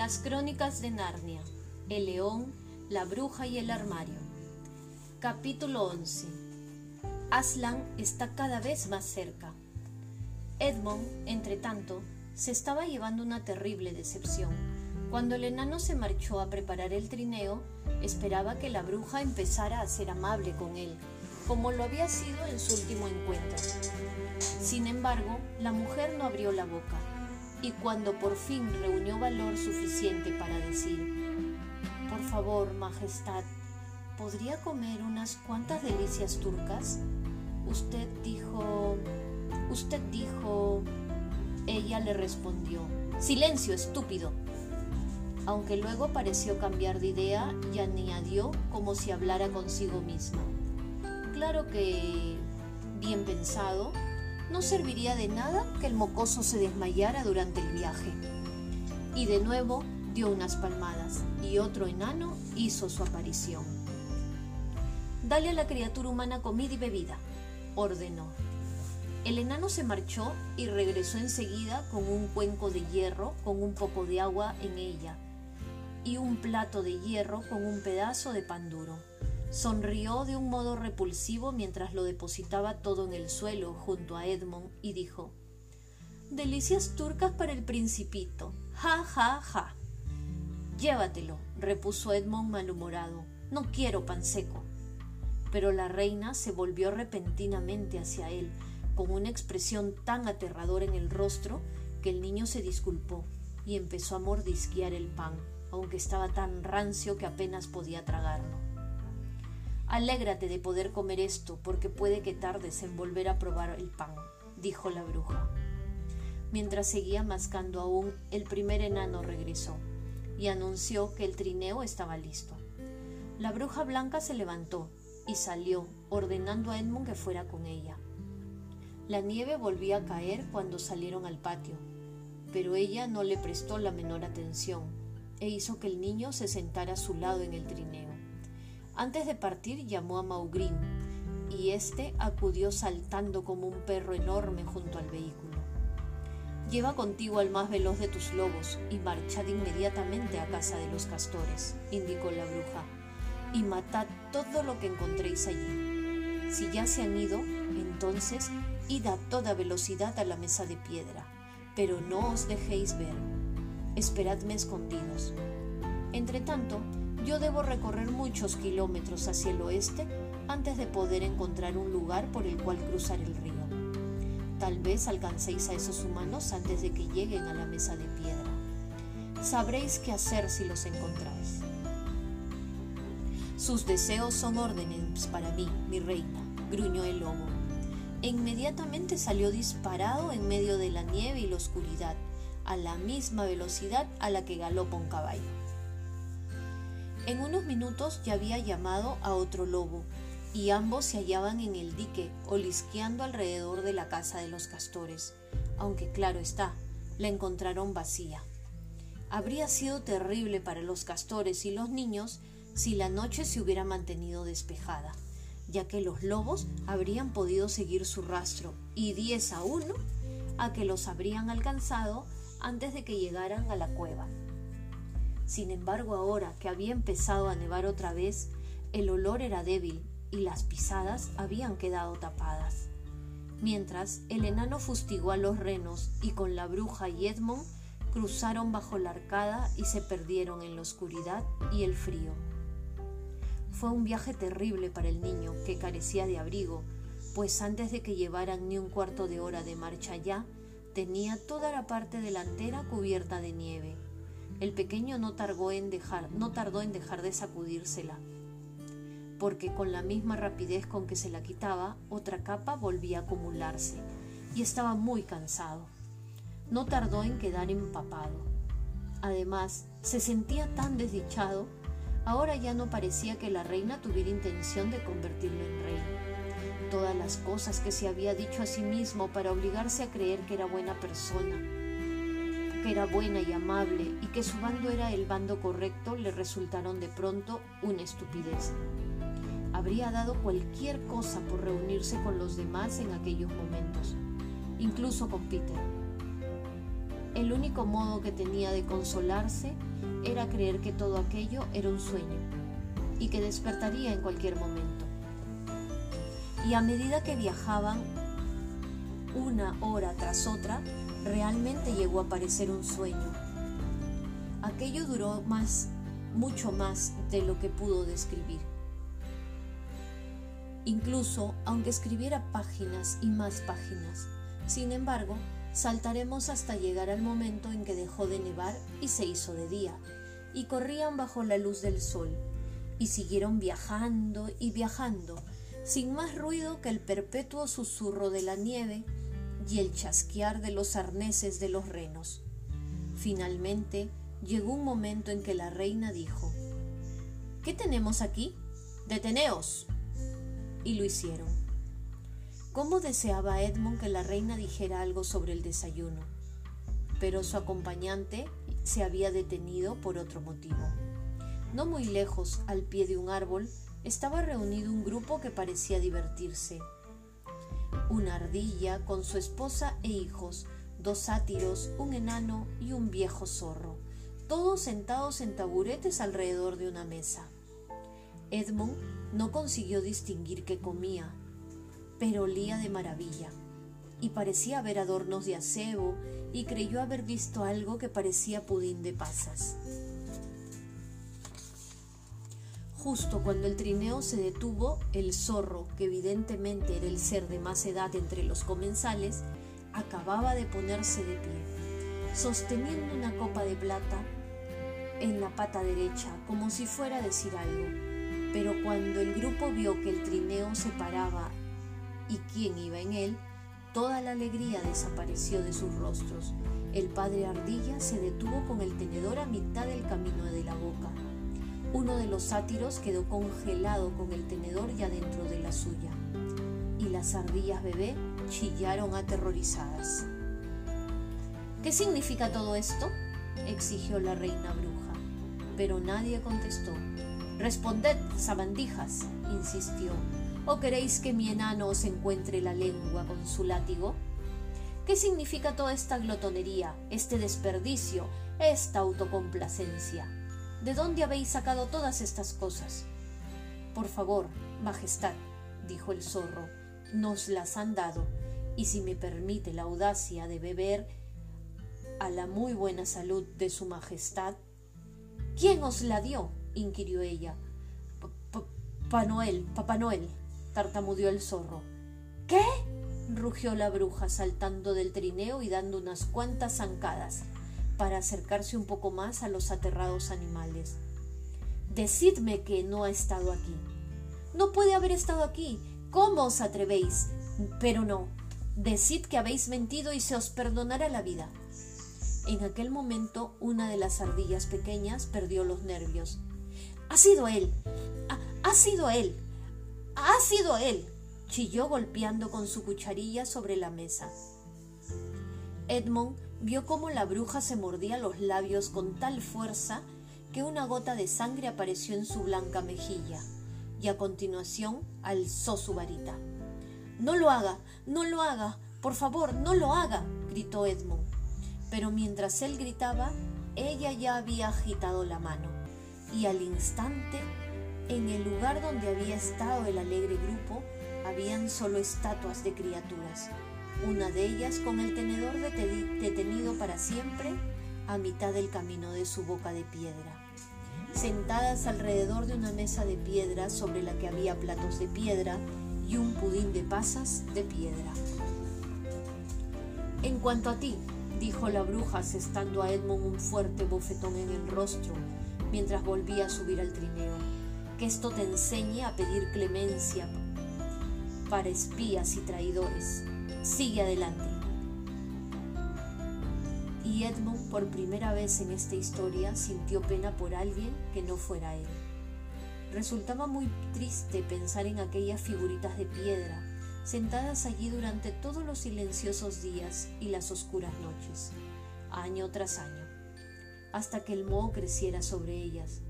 Las crónicas de Narnia, El león, la bruja y el armario. Capítulo 11. Aslan está cada vez más cerca. Edmond, entre tanto, se estaba llevando una terrible decepción. Cuando el enano se marchó a preparar el trineo, esperaba que la bruja empezara a ser amable con él, como lo había sido en su último encuentro. Sin embargo, la mujer no abrió la boca y cuando por fin reunió valor suficiente para decir, por favor, Majestad, ¿podría comer unas cuantas delicias turcas? Usted dijo... Usted dijo... Ella le respondió, Silencio, estúpido. Aunque luego pareció cambiar de idea y añadió como si hablara consigo misma. Claro que, bien pensado, no serviría de nada que el mocoso se desmayara durante el viaje. Y de nuevo dio unas palmadas y otro enano hizo su aparición. Dale a la criatura humana comida y bebida, ordenó. El enano se marchó y regresó enseguida con un cuenco de hierro con un poco de agua en ella y un plato de hierro con un pedazo de pan duro. Sonrió de un modo repulsivo mientras lo depositaba todo en el suelo junto a Edmond y dijo Delicias turcas para el principito. Ja, ja, ja. Llévatelo, repuso Edmond malhumorado. No quiero pan seco. Pero la reina se volvió repentinamente hacia él, con una expresión tan aterradora en el rostro que el niño se disculpó y empezó a mordisquear el pan, aunque estaba tan rancio que apenas podía tragarlo. Alégrate de poder comer esto, porque puede que tardes en volver a probar el pan, dijo la bruja. Mientras seguía mascando aún, el primer enano regresó y anunció que el trineo estaba listo. La bruja blanca se levantó y salió, ordenando a Edmund que fuera con ella. La nieve volvía a caer cuando salieron al patio, pero ella no le prestó la menor atención e hizo que el niño se sentara a su lado en el trineo. Antes de partir llamó a Maugrim y éste acudió saltando como un perro enorme junto al vehículo. Lleva contigo al más veloz de tus lobos y marchad inmediatamente a casa de los castores, indicó la bruja, y matad todo lo que encontréis allí. Si ya se han ido, entonces id a toda velocidad a la mesa de piedra, pero no os dejéis ver. Esperadme escondidos. Entretanto, yo debo recorrer muchos kilómetros hacia el oeste antes de poder encontrar un lugar por el cual cruzar el río. Tal vez alcancéis a esos humanos antes de que lleguen a la mesa de piedra. Sabréis qué hacer si los encontráis. Sus deseos son órdenes para mí, mi reina, gruñó el lobo. E inmediatamente salió disparado en medio de la nieve y la oscuridad, a la misma velocidad a la que galopa un caballo. En unos minutos ya había llamado a otro lobo, y ambos se hallaban en el dique, olisqueando alrededor de la casa de los castores, aunque claro está, la encontraron vacía. Habría sido terrible para los castores y los niños si la noche se hubiera mantenido despejada, ya que los lobos habrían podido seguir su rastro y diez a uno a que los habrían alcanzado antes de que llegaran a la cueva. Sin embargo, ahora que había empezado a nevar otra vez, el olor era débil y las pisadas habían quedado tapadas. Mientras, el enano fustigó a los renos y con la bruja y Edmond cruzaron bajo la arcada y se perdieron en la oscuridad y el frío. Fue un viaje terrible para el niño, que carecía de abrigo, pues antes de que llevaran ni un cuarto de hora de marcha ya, tenía toda la parte delantera cubierta de nieve el pequeño no tardó en dejar, no tardó en dejar de sacudírsela, porque con la misma rapidez con que se la quitaba, otra capa volvía a acumularse, y estaba muy cansado. No tardó en quedar empapado. Además, se sentía tan desdichado, ahora ya no parecía que la reina tuviera intención de convertirlo en rey. Todas las cosas que se había dicho a sí mismo para obligarse a creer que era buena persona, que era buena y amable y que su bando era el bando correcto le resultaron de pronto una estupidez. Habría dado cualquier cosa por reunirse con los demás en aquellos momentos, incluso con Peter. El único modo que tenía de consolarse era creer que todo aquello era un sueño y que despertaría en cualquier momento. Y a medida que viajaban una hora tras otra, realmente llegó a parecer un sueño. Aquello duró más, mucho más de lo que pudo describir. Incluso aunque escribiera páginas y más páginas, sin embargo, saltaremos hasta llegar al momento en que dejó de nevar y se hizo de día, y corrían bajo la luz del sol, y siguieron viajando y viajando, sin más ruido que el perpetuo susurro de la nieve y el chasquear de los arneses de los renos. Finalmente llegó un momento en que la reina dijo, ¿Qué tenemos aquí? Deteneos. Y lo hicieron. ¿Cómo deseaba Edmund que la reina dijera algo sobre el desayuno? Pero su acompañante se había detenido por otro motivo. No muy lejos, al pie de un árbol, estaba reunido un grupo que parecía divertirse una ardilla con su esposa e hijos, dos sátiros, un enano y un viejo zorro, todos sentados en taburetes alrededor de una mesa. Edmund no consiguió distinguir qué comía, pero olía de maravilla, y parecía ver adornos de acebo, y creyó haber visto algo que parecía pudín de pasas. Justo cuando el trineo se detuvo, el zorro, que evidentemente era el ser de más edad entre los comensales, acababa de ponerse de pie, sosteniendo una copa de plata en la pata derecha, como si fuera a decir algo. Pero cuando el grupo vio que el trineo se paraba y quién iba en él, toda la alegría desapareció de sus rostros. El padre Ardilla se detuvo con el tenedor a mitad del camino de la boca uno de los sátiros quedó congelado con el tenedor ya dentro de la suya, y las ardillas bebé chillaron aterrorizadas. ¿Qué significa todo esto? exigió la reina bruja, pero nadie contestó. Responded, sabandijas, insistió. ¿O queréis que mi enano os encuentre la lengua con su látigo? ¿Qué significa toda esta glotonería, este desperdicio, esta autocomplacencia? ¿De dónde habéis sacado todas estas cosas? Por favor, Majestad, dijo el zorro, nos las han dado, y si me permite la audacia de beber a la muy buena salud de su Majestad. ¿Quién os la dio? inquirió ella. Papá Noel, Papá Noel, tartamudeó el zorro. ¿Qué? rugió la bruja saltando del trineo y dando unas cuantas zancadas para acercarse un poco más a los aterrados animales. Decidme que no ha estado aquí. No puede haber estado aquí. ¿Cómo os atrevéis? Pero no. Decid que habéis mentido y se os perdonará la vida. En aquel momento una de las ardillas pequeñas perdió los nervios. Ha sido él. Ha, ha sido él. Ha sido él. chilló golpeando con su cucharilla sobre la mesa. Edmond vio cómo la bruja se mordía los labios con tal fuerza que una gota de sangre apareció en su blanca mejilla, y a continuación alzó su varita. No lo haga, no lo haga, por favor, no lo haga, gritó Edmund. Pero mientras él gritaba, ella ya había agitado la mano, y al instante, en el lugar donde había estado el alegre grupo, habían solo estatuas de criaturas, una de ellas con el tenedor detenido para siempre a mitad del camino de su boca de piedra. Sentadas alrededor de una mesa de piedra sobre la que había platos de piedra y un pudín de pasas de piedra. En cuanto a ti, dijo la bruja asestando a Edmund un fuerte bofetón en el rostro mientras volvía a subir al trineo, que esto te enseñe a pedir clemencia para espías y traidores sigue adelante. Y Edmund por primera vez en esta historia sintió pena por alguien que no fuera él. Resultaba muy triste pensar en aquellas figuritas de piedra, sentadas allí durante todos los silenciosos días y las oscuras noches, año tras año, hasta que el moho creciera sobre ellas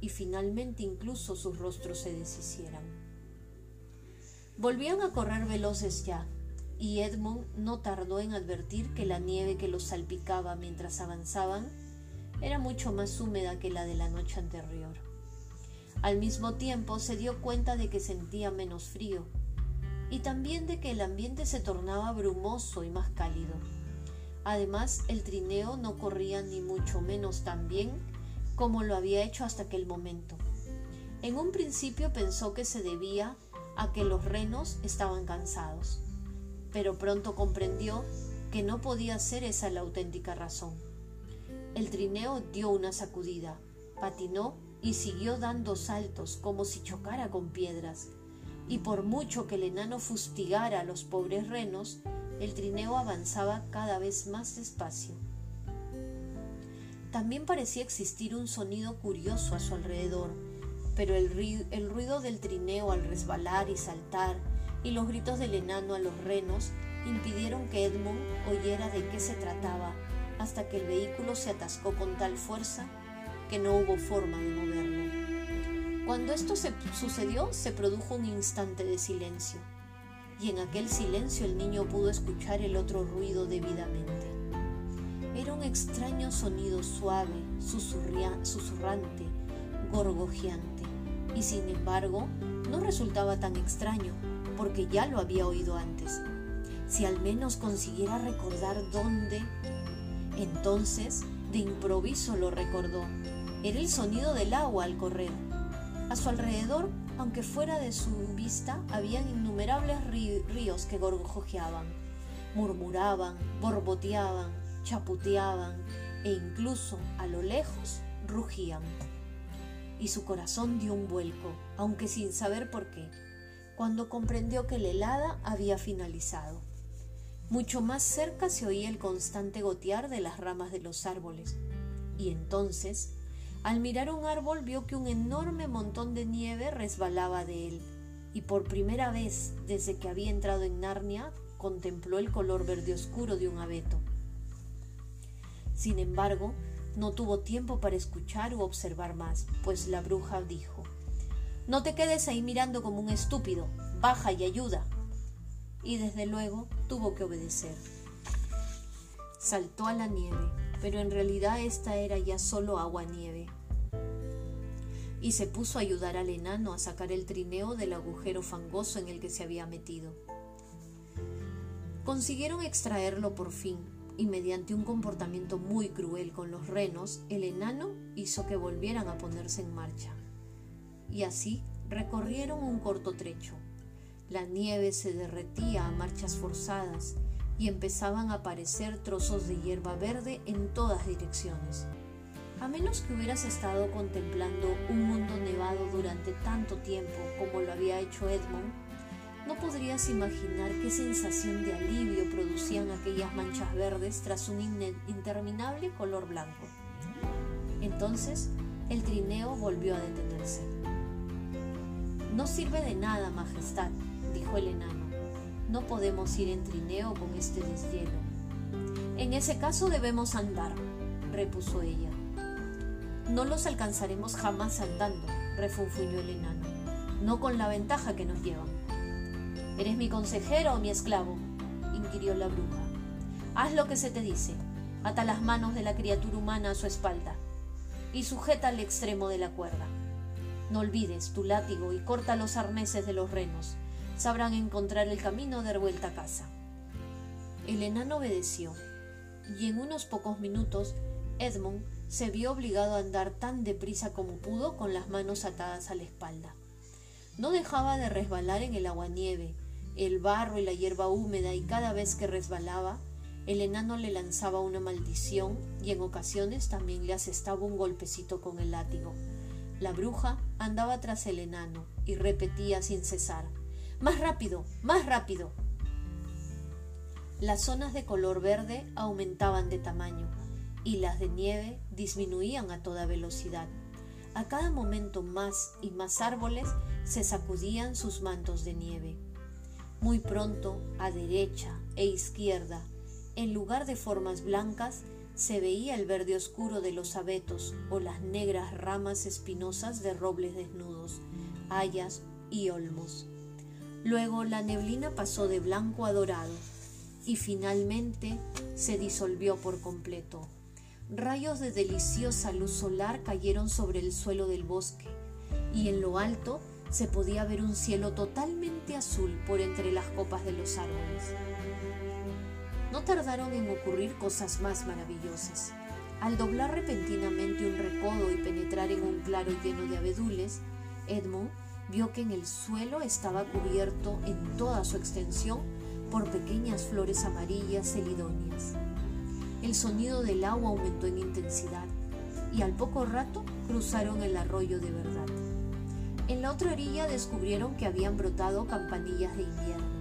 y finalmente incluso sus rostros se deshicieran. Volvían a correr veloces ya, y Edmund no tardó en advertir que la nieve que los salpicaba mientras avanzaban era mucho más húmeda que la de la noche anterior. Al mismo tiempo se dio cuenta de que sentía menos frío y también de que el ambiente se tornaba brumoso y más cálido. Además, el trineo no corría ni mucho menos tan bien como lo había hecho hasta aquel momento. En un principio pensó que se debía a que los renos estaban cansados, pero pronto comprendió que no podía ser esa la auténtica razón. El trineo dio una sacudida, patinó y siguió dando saltos como si chocara con piedras, y por mucho que el enano fustigara a los pobres renos, el trineo avanzaba cada vez más despacio. También parecía existir un sonido curioso a su alrededor, pero el, ruido del trineo al resbalar y saltar y los gritos del enano a los renos impidieron que Edmund oyera de qué se trataba hasta que el vehículo se atascó con tal fuerza que no hubo forma de moverlo. Cuando esto se sucedió, se produjo un instante de silencio, y en aquel silencio el niño pudo escuchar el otro ruido debidamente. Era un extraño sonido suave, susurrante, gorgojeante, y sin embargo no resultaba tan extraño, porque ya lo había oído antes. Si al menos consiguiera recordar dónde entonces, de improviso lo recordó. Era el sonido del agua al correr. A su alrededor, aunque fuera de su vista, habían innumerables ríos que gorgojeaban, murmuraban, borboteaban, chaputeaban e incluso a lo lejos rugían. Y su corazón dio un vuelco, aunque sin saber por qué, cuando comprendió que la helada había finalizado. Mucho más cerca se oía el constante gotear de las ramas de los árboles. Y entonces, al mirar un árbol, vio que un enorme montón de nieve resbalaba de él, y por primera vez desde que había entrado en Narnia, contempló el color verde oscuro de un abeto. Sin embargo, no tuvo tiempo para escuchar u observar más, pues la bruja dijo No te quedes ahí mirando como un estúpido, baja y ayuda y desde luego tuvo que obedecer. Saltó a la nieve, pero en realidad esta era ya solo agua-nieve. Y se puso a ayudar al enano a sacar el trineo del agujero fangoso en el que se había metido. Consiguieron extraerlo por fin, y mediante un comportamiento muy cruel con los renos, el enano hizo que volvieran a ponerse en marcha. Y así recorrieron un corto trecho, la nieve se derretía a marchas forzadas y empezaban a aparecer trozos de hierba verde en todas direcciones. A menos que hubieras estado contemplando un mundo nevado durante tanto tiempo como lo había hecho Edmund, no podrías imaginar qué sensación de alivio producían aquellas manchas verdes tras un interminable color blanco. Entonces, el trineo volvió a detenerse. No sirve de nada, Majestad, dijo el enano. No podemos ir en trineo con este deshielo. En ese caso debemos andar, repuso ella. No los alcanzaremos jamás andando, refunfuñó el enano, no con la ventaja que nos llevan. ¿Eres mi consejero o mi esclavo? inquirió la bruja. Haz lo que se te dice. Ata las manos de la criatura humana a su espalda y sujeta al extremo de la cuerda. No olvides tu látigo y corta los arneses de los renos sabrán encontrar el camino de vuelta a casa. El enano obedeció, y en unos pocos minutos Edmund se vio obligado a andar tan deprisa como pudo con las manos atadas a la espalda. No dejaba de resbalar en el aguanieve, el barro y la hierba húmeda, y cada vez que resbalaba, el enano le lanzaba una maldición y en ocasiones también le asestaba un golpecito con el látigo. La bruja andaba tras el enano y repetía sin cesar más rápido, más rápido. Las zonas de color verde aumentaban de tamaño y las de nieve disminuían a toda velocidad. A cada momento más y más árboles se sacudían sus mantos de nieve. Muy pronto, a derecha e izquierda, en lugar de formas blancas, se veía el verde oscuro de los abetos o las negras ramas espinosas de robles desnudos, hayas y olmos. Luego la neblina pasó de blanco a dorado y finalmente se disolvió por completo. Rayos de deliciosa luz solar cayeron sobre el suelo del bosque y en lo alto se podía ver un cielo totalmente azul por entre las copas de los árboles. No tardaron en ocurrir cosas más maravillosas. Al doblar repentinamente un recodo y penetrar en un claro lleno de abedules, Edmund vio que en el suelo estaba cubierto en toda su extensión por pequeñas flores amarillas celidonias. El sonido del agua aumentó en intensidad y al poco rato cruzaron el arroyo de verdad. En la otra orilla descubrieron que habían brotado campanillas de invierno.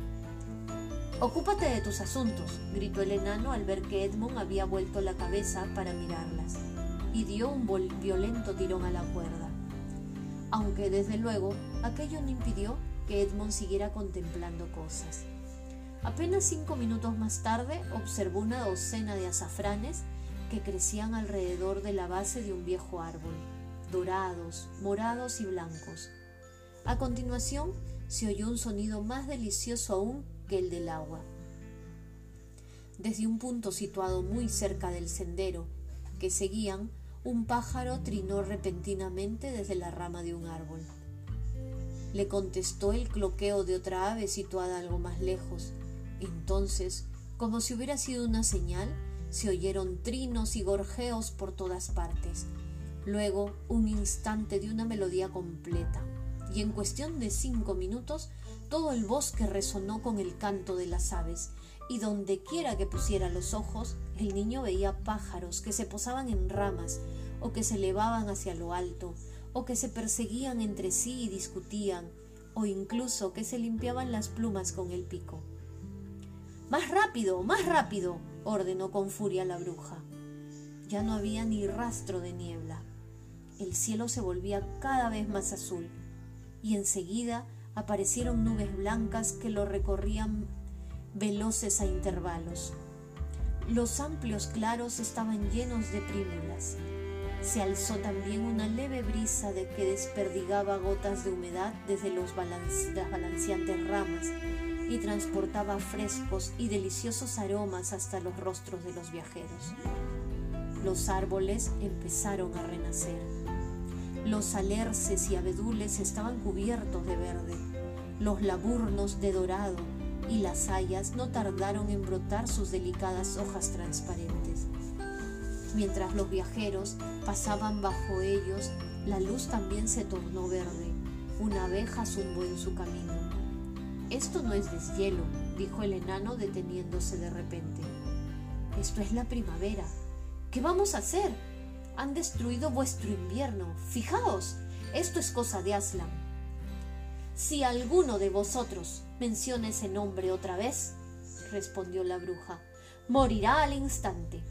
Ocúpate de tus asuntos, gritó el enano al ver que Edmund había vuelto la cabeza para mirarlas, y dio un violento tirón a la cuerda. Aunque desde luego aquello no impidió que Edmund siguiera contemplando cosas. Apenas cinco minutos más tarde observó una docena de azafranes que crecían alrededor de la base de un viejo árbol, dorados, morados y blancos. A continuación se oyó un sonido más delicioso aún el del agua. Desde un punto situado muy cerca del sendero que seguían, un pájaro trinó repentinamente desde la rama de un árbol. Le contestó el cloqueo de otra ave situada algo más lejos, entonces, como si hubiera sido una señal, se oyeron trinos y gorjeos por todas partes. Luego, un instante de una melodía completa, y en cuestión de cinco minutos, todo el bosque resonó con el canto de las aves, y donde quiera que pusiera los ojos, el niño veía pájaros que se posaban en ramas, o que se elevaban hacia lo alto, o que se perseguían entre sí y discutían, o incluso que se limpiaban las plumas con el pico. Más rápido, más rápido, ordenó con furia la bruja. Ya no había ni rastro de niebla. El cielo se volvía cada vez más azul y enseguida aparecieron nubes blancas que lo recorrían veloces a intervalos. Los amplios claros estaban llenos de prímulas. Se alzó también una leve brisa de que desperdigaba gotas de humedad desde los las balanceantes ramas y transportaba frescos y deliciosos aromas hasta los rostros de los viajeros. Los árboles empezaron a renacer. Los alerces y abedules estaban cubiertos de verde, los laburnos de dorado y las hayas no tardaron en brotar sus delicadas hojas transparentes. Mientras los viajeros pasaban bajo ellos, la luz también se tornó verde. Una abeja zumbó en su camino. Esto no es deshielo, dijo el enano deteniéndose de repente. Esto es la primavera. ¿Qué vamos a hacer? Han destruido vuestro invierno. Fijaos, esto es cosa de Aslan. Si alguno de vosotros menciona ese nombre otra vez, respondió la bruja, morirá al instante.